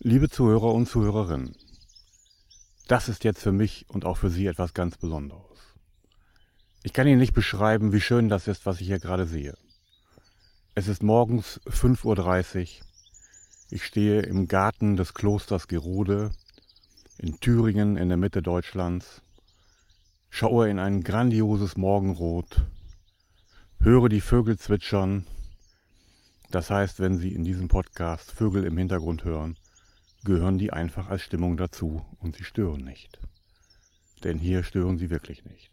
Liebe Zuhörer und Zuhörerinnen, das ist jetzt für mich und auch für Sie etwas ganz Besonderes. Ich kann Ihnen nicht beschreiben, wie schön das ist, was ich hier gerade sehe. Es ist morgens 5.30 Uhr. Ich stehe im Garten des Klosters Gerode in Thüringen in der Mitte Deutschlands, schaue in ein grandioses Morgenrot, höre die Vögel zwitschern. Das heißt, wenn Sie in diesem Podcast Vögel im Hintergrund hören, gehören die einfach als Stimmung dazu und sie stören nicht. Denn hier stören sie wirklich nicht.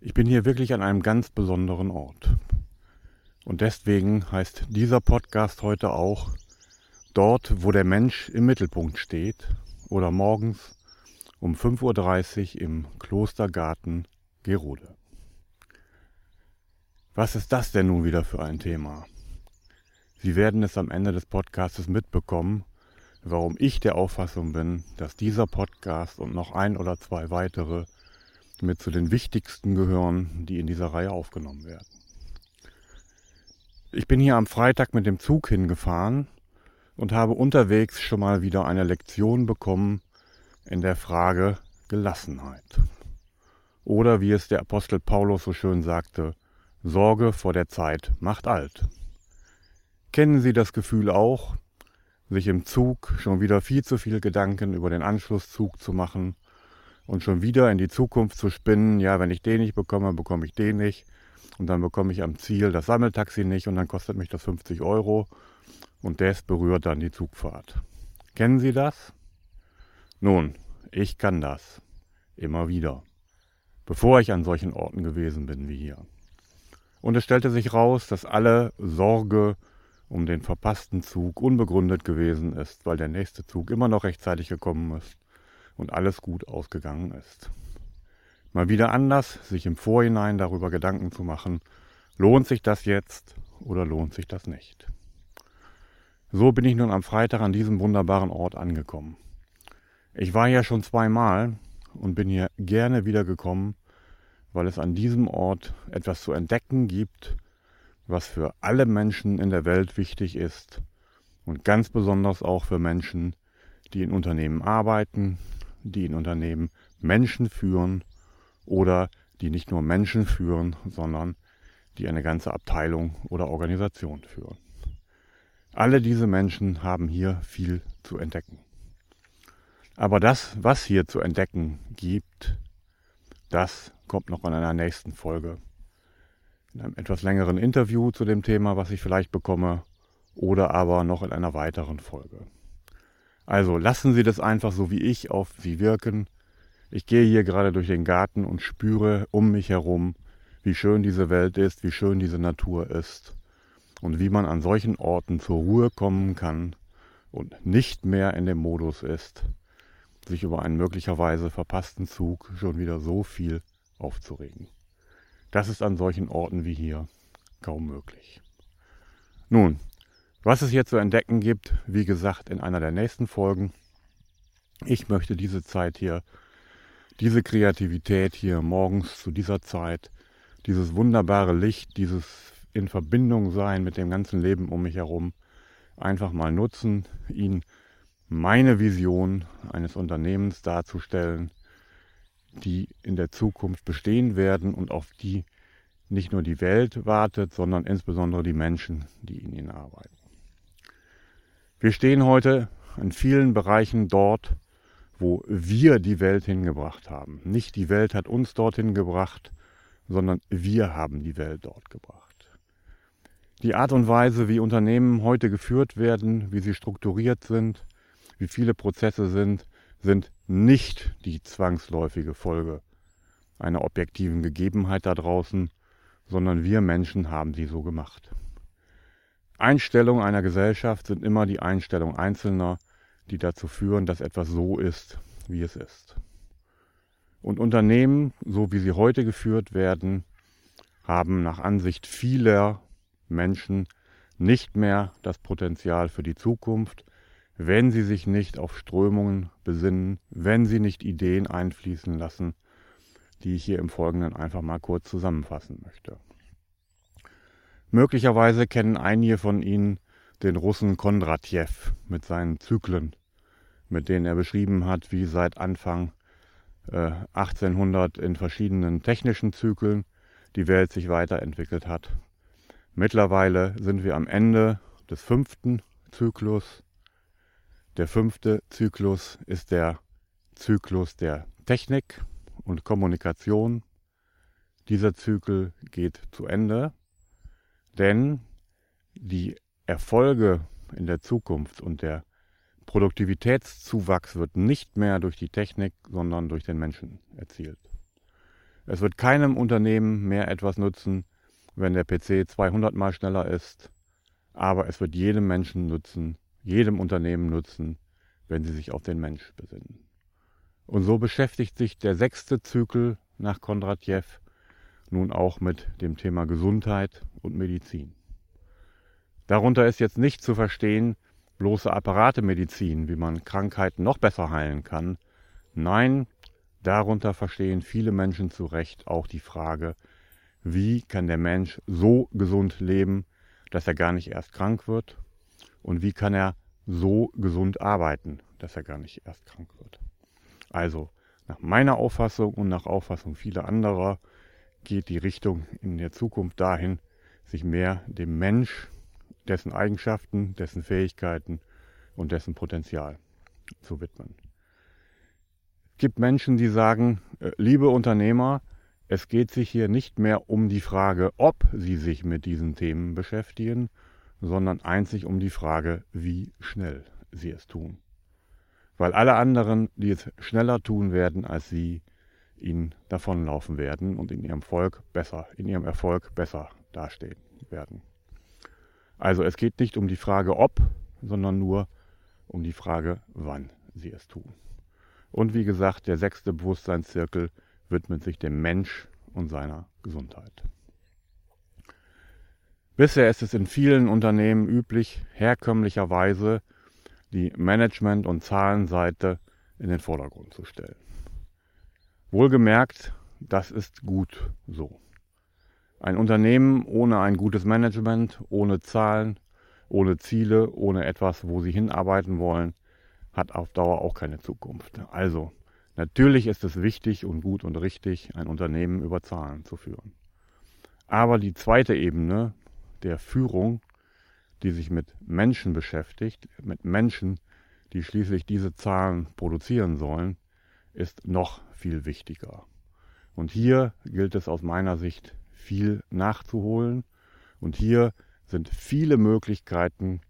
Ich bin hier wirklich an einem ganz besonderen Ort. Und deswegen heißt dieser Podcast heute auch Dort, wo der Mensch im Mittelpunkt steht oder morgens um 5.30 Uhr im Klostergarten Gerode. Was ist das denn nun wieder für ein Thema? Sie werden es am Ende des Podcastes mitbekommen warum ich der Auffassung bin, dass dieser Podcast und noch ein oder zwei weitere mit zu den wichtigsten gehören, die in dieser Reihe aufgenommen werden. Ich bin hier am Freitag mit dem Zug hingefahren und habe unterwegs schon mal wieder eine Lektion bekommen in der Frage Gelassenheit. Oder wie es der Apostel Paulus so schön sagte, Sorge vor der Zeit macht alt. Kennen Sie das Gefühl auch, sich im Zug schon wieder viel zu viel Gedanken über den Anschlusszug zu machen und schon wieder in die Zukunft zu spinnen, ja, wenn ich den nicht bekomme, bekomme ich den nicht und dann bekomme ich am Ziel das Sammeltaxi nicht und dann kostet mich das 50 Euro und das berührt dann die Zugfahrt. Kennen Sie das? Nun, ich kann das. Immer wieder. Bevor ich an solchen Orten gewesen bin wie hier. Und es stellte sich raus, dass alle Sorge, um den verpassten Zug unbegründet gewesen ist, weil der nächste Zug immer noch rechtzeitig gekommen ist und alles gut ausgegangen ist. Mal wieder anders, sich im Vorhinein darüber Gedanken zu machen, lohnt sich das jetzt oder lohnt sich das nicht. So bin ich nun am Freitag an diesem wunderbaren Ort angekommen. Ich war ja schon zweimal und bin hier gerne wieder gekommen, weil es an diesem Ort etwas zu entdecken gibt, was für alle Menschen in der Welt wichtig ist und ganz besonders auch für Menschen, die in Unternehmen arbeiten, die in Unternehmen Menschen führen oder die nicht nur Menschen führen, sondern die eine ganze Abteilung oder Organisation führen. Alle diese Menschen haben hier viel zu entdecken. Aber das, was hier zu entdecken gibt, das kommt noch in einer nächsten Folge in einem etwas längeren Interview zu dem Thema, was ich vielleicht bekomme, oder aber noch in einer weiteren Folge. Also lassen Sie das einfach so wie ich auf Sie wirken. Ich gehe hier gerade durch den Garten und spüre um mich herum, wie schön diese Welt ist, wie schön diese Natur ist und wie man an solchen Orten zur Ruhe kommen kann und nicht mehr in dem Modus ist, sich über einen möglicherweise verpassten Zug schon wieder so viel aufzuregen. Das ist an solchen Orten wie hier kaum möglich. Nun, was es hier zu entdecken gibt, wie gesagt, in einer der nächsten Folgen. Ich möchte diese Zeit hier, diese Kreativität hier morgens zu dieser Zeit, dieses wunderbare Licht, dieses in Verbindung sein mit dem ganzen Leben um mich herum, einfach mal nutzen, Ihnen meine Vision eines Unternehmens darzustellen, die in der Zukunft bestehen werden und auf die nicht nur die Welt wartet, sondern insbesondere die Menschen, die in ihnen arbeiten. Wir stehen heute in vielen Bereichen dort, wo wir die Welt hingebracht haben. Nicht die Welt hat uns dorthin gebracht, sondern wir haben die Welt dort gebracht. Die Art und Weise, wie Unternehmen heute geführt werden, wie sie strukturiert sind, wie viele Prozesse sind, sind nicht die zwangsläufige Folge einer objektiven Gegebenheit da draußen, sondern wir Menschen haben sie so gemacht. Einstellungen einer Gesellschaft sind immer die Einstellung Einzelner, die dazu führen, dass etwas so ist, wie es ist. Und Unternehmen, so wie sie heute geführt werden, haben nach Ansicht vieler Menschen nicht mehr das Potenzial für die Zukunft, wenn sie sich nicht auf Strömungen besinnen, wenn sie nicht Ideen einfließen lassen, die ich hier im Folgenden einfach mal kurz zusammenfassen möchte. Möglicherweise kennen einige von Ihnen den Russen Kondratjew mit seinen Zyklen, mit denen er beschrieben hat, wie seit Anfang äh, 1800 in verschiedenen technischen Zyklen die Welt sich weiterentwickelt hat. Mittlerweile sind wir am Ende des fünften Zyklus. Der fünfte Zyklus ist der Zyklus der Technik und Kommunikation. Dieser Zyklus geht zu Ende, denn die Erfolge in der Zukunft und der Produktivitätszuwachs wird nicht mehr durch die Technik, sondern durch den Menschen erzielt. Es wird keinem Unternehmen mehr etwas nützen, wenn der PC 200 mal schneller ist, aber es wird jedem Menschen nutzen, jedem Unternehmen nutzen, wenn sie sich auf den Mensch besinnen. Und so beschäftigt sich der sechste Zyklus nach Kondratjew nun auch mit dem Thema Gesundheit und Medizin. Darunter ist jetzt nicht zu verstehen bloße Apparatemedizin, wie man Krankheiten noch besser heilen kann. Nein, darunter verstehen viele Menschen zu Recht auch die Frage, wie kann der Mensch so gesund leben, dass er gar nicht erst krank wird? Und wie kann er so gesund arbeiten, dass er gar nicht erst krank wird? Also, nach meiner Auffassung und nach Auffassung vieler anderer geht die Richtung in der Zukunft dahin, sich mehr dem Mensch, dessen Eigenschaften, dessen Fähigkeiten und dessen Potenzial zu widmen. Es gibt Menschen, die sagen, äh, liebe Unternehmer, es geht sich hier nicht mehr um die Frage, ob Sie sich mit diesen Themen beschäftigen, sondern einzig um die Frage, wie schnell Sie es tun. Weil alle anderen, die es schneller tun werden als Sie, Ihnen davonlaufen werden und in Ihrem Volk besser, in Ihrem Erfolg besser dastehen werden. Also es geht nicht um die Frage ob, sondern nur um die Frage wann Sie es tun. Und wie gesagt, der sechste Bewusstseinszirkel widmet sich dem Mensch und seiner Gesundheit. Bisher ist es in vielen Unternehmen üblich, herkömmlicherweise die Management- und Zahlenseite in den Vordergrund zu stellen. Wohlgemerkt, das ist gut so. Ein Unternehmen ohne ein gutes Management, ohne Zahlen, ohne Ziele, ohne etwas, wo sie hinarbeiten wollen, hat auf Dauer auch keine Zukunft. Also Natürlich ist es wichtig und gut und richtig, ein Unternehmen über Zahlen zu führen. Aber die zweite Ebene der Führung, die sich mit Menschen beschäftigt, mit Menschen, die schließlich diese Zahlen produzieren sollen, ist noch viel wichtiger. Und hier gilt es aus meiner Sicht viel nachzuholen. Und hier sind viele Möglichkeiten,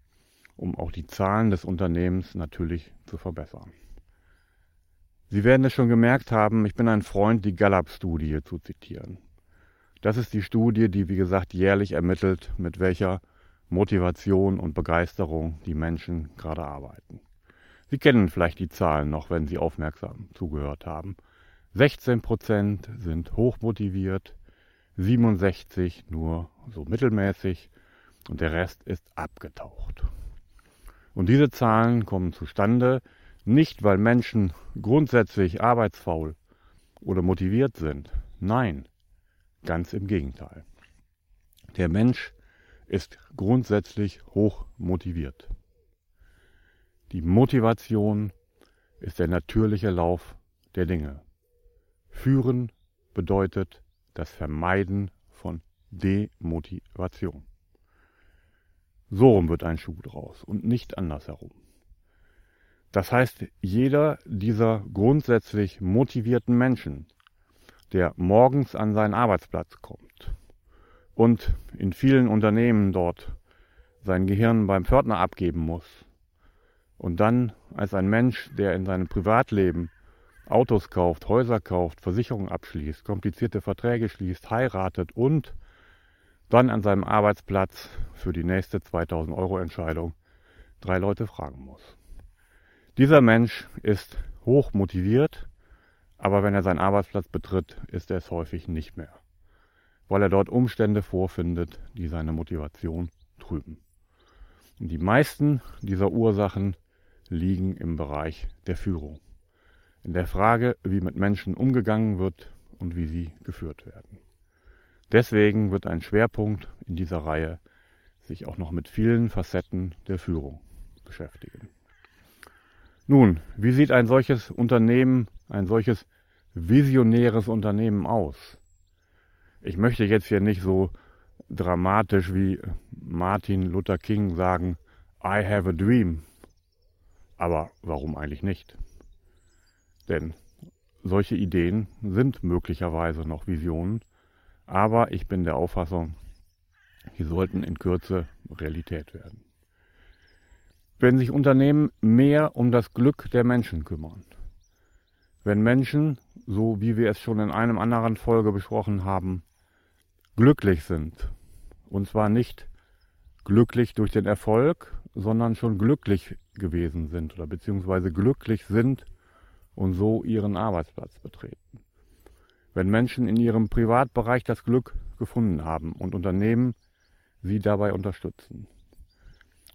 um auch die Zahlen des Unternehmens natürlich zu verbessern. Sie werden es schon gemerkt haben, ich bin ein Freund, die Gallup-Studie zu zitieren. Das ist die Studie, die, wie gesagt, jährlich ermittelt, mit welcher Motivation und Begeisterung die Menschen gerade arbeiten. Sie kennen vielleicht die Zahlen noch, wenn Sie aufmerksam zugehört haben. 16 Prozent sind hochmotiviert, 67 nur so mittelmäßig und der Rest ist abgetaucht. Und diese Zahlen kommen zustande, nicht, weil Menschen grundsätzlich arbeitsfaul oder motiviert sind. Nein, ganz im Gegenteil. Der Mensch ist grundsätzlich hoch motiviert. Die Motivation ist der natürliche Lauf der Dinge. Führen bedeutet das Vermeiden von Demotivation. So rum wird ein Schuh draus und nicht andersherum. Das heißt, jeder dieser grundsätzlich motivierten Menschen, der morgens an seinen Arbeitsplatz kommt und in vielen Unternehmen dort sein Gehirn beim Pförtner abgeben muss und dann als ein Mensch, der in seinem Privatleben Autos kauft, Häuser kauft, Versicherungen abschließt, komplizierte Verträge schließt, heiratet und dann an seinem Arbeitsplatz für die nächste 2000 Euro Entscheidung drei Leute fragen muss. Dieser Mensch ist hoch motiviert, aber wenn er seinen Arbeitsplatz betritt, ist er es häufig nicht mehr, weil er dort Umstände vorfindet, die seine Motivation trüben. Und die meisten dieser Ursachen liegen im Bereich der Führung, in der Frage, wie mit Menschen umgegangen wird und wie sie geführt werden. Deswegen wird ein Schwerpunkt in dieser Reihe sich auch noch mit vielen Facetten der Führung beschäftigen. Nun, wie sieht ein solches Unternehmen, ein solches visionäres Unternehmen aus? Ich möchte jetzt hier nicht so dramatisch wie Martin Luther King sagen, I have a dream. Aber warum eigentlich nicht? Denn solche Ideen sind möglicherweise noch Visionen, aber ich bin der Auffassung, die sollten in Kürze Realität werden. Wenn sich Unternehmen mehr um das Glück der Menschen kümmern, wenn Menschen, so wie wir es schon in einem anderen Folge besprochen haben, glücklich sind, und zwar nicht glücklich durch den Erfolg, sondern schon glücklich gewesen sind oder beziehungsweise glücklich sind und so ihren Arbeitsplatz betreten. Wenn Menschen in ihrem Privatbereich das Glück gefunden haben und Unternehmen sie dabei unterstützen.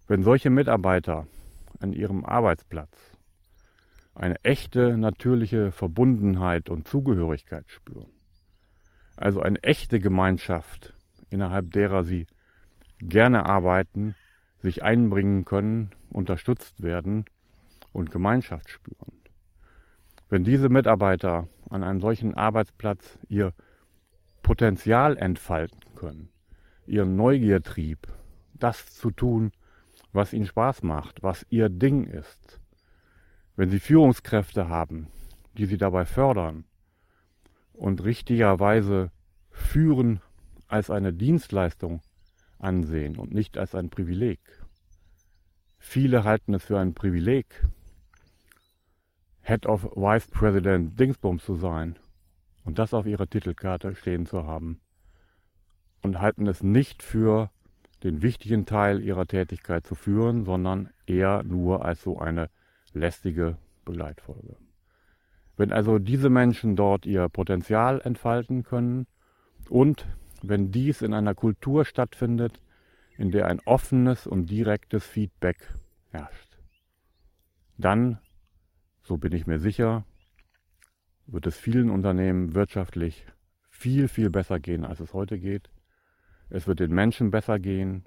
Wenn solche Mitarbeiter an ihrem Arbeitsplatz eine echte natürliche Verbundenheit und Zugehörigkeit spüren, also eine echte Gemeinschaft, innerhalb derer sie gerne arbeiten, sich einbringen können, unterstützt werden und Gemeinschaft spüren. Wenn diese Mitarbeiter an einem solchen Arbeitsplatz ihr Potenzial entfalten können, ihren Neugiertrieb, das zu tun, was ihnen Spaß macht, was ihr Ding ist. Wenn sie Führungskräfte haben, die sie dabei fördern und richtigerweise führen als eine Dienstleistung ansehen und nicht als ein Privileg. Viele halten es für ein Privileg, Head of Vice President Dingsbums zu sein und das auf ihrer Titelkarte stehen zu haben und halten es nicht für den wichtigen Teil ihrer Tätigkeit zu führen, sondern eher nur als so eine lästige Begleitfolge. Wenn also diese Menschen dort ihr Potenzial entfalten können und wenn dies in einer Kultur stattfindet, in der ein offenes und direktes Feedback herrscht, dann, so bin ich mir sicher, wird es vielen Unternehmen wirtschaftlich viel, viel besser gehen, als es heute geht es wird den Menschen besser gehen.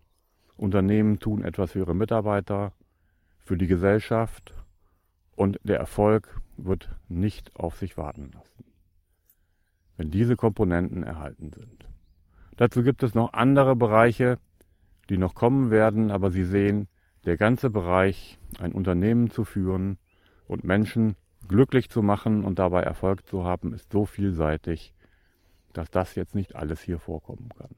Unternehmen tun etwas für ihre Mitarbeiter, für die Gesellschaft und der Erfolg wird nicht auf sich warten lassen, wenn diese Komponenten erhalten sind. Dazu gibt es noch andere Bereiche, die noch kommen werden, aber Sie sehen, der ganze Bereich, ein Unternehmen zu führen und Menschen glücklich zu machen und dabei Erfolg zu haben, ist so vielseitig, dass das jetzt nicht alles hier vorkommen kann.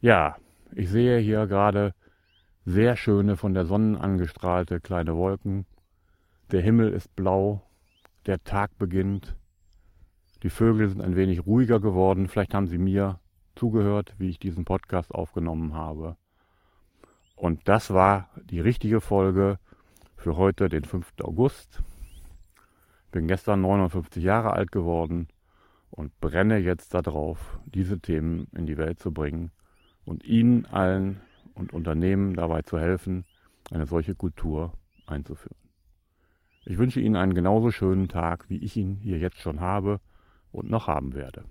Ja, ich sehe hier gerade sehr schöne, von der Sonne angestrahlte kleine Wolken. Der Himmel ist blau, der Tag beginnt. Die Vögel sind ein wenig ruhiger geworden. Vielleicht haben sie mir zugehört, wie ich diesen Podcast aufgenommen habe. Und das war die richtige Folge für heute, den 5. August. Bin gestern 59 Jahre alt geworden und brenne jetzt darauf, diese Themen in die Welt zu bringen und Ihnen allen und Unternehmen dabei zu helfen, eine solche Kultur einzuführen. Ich wünsche Ihnen einen genauso schönen Tag, wie ich ihn hier jetzt schon habe und noch haben werde.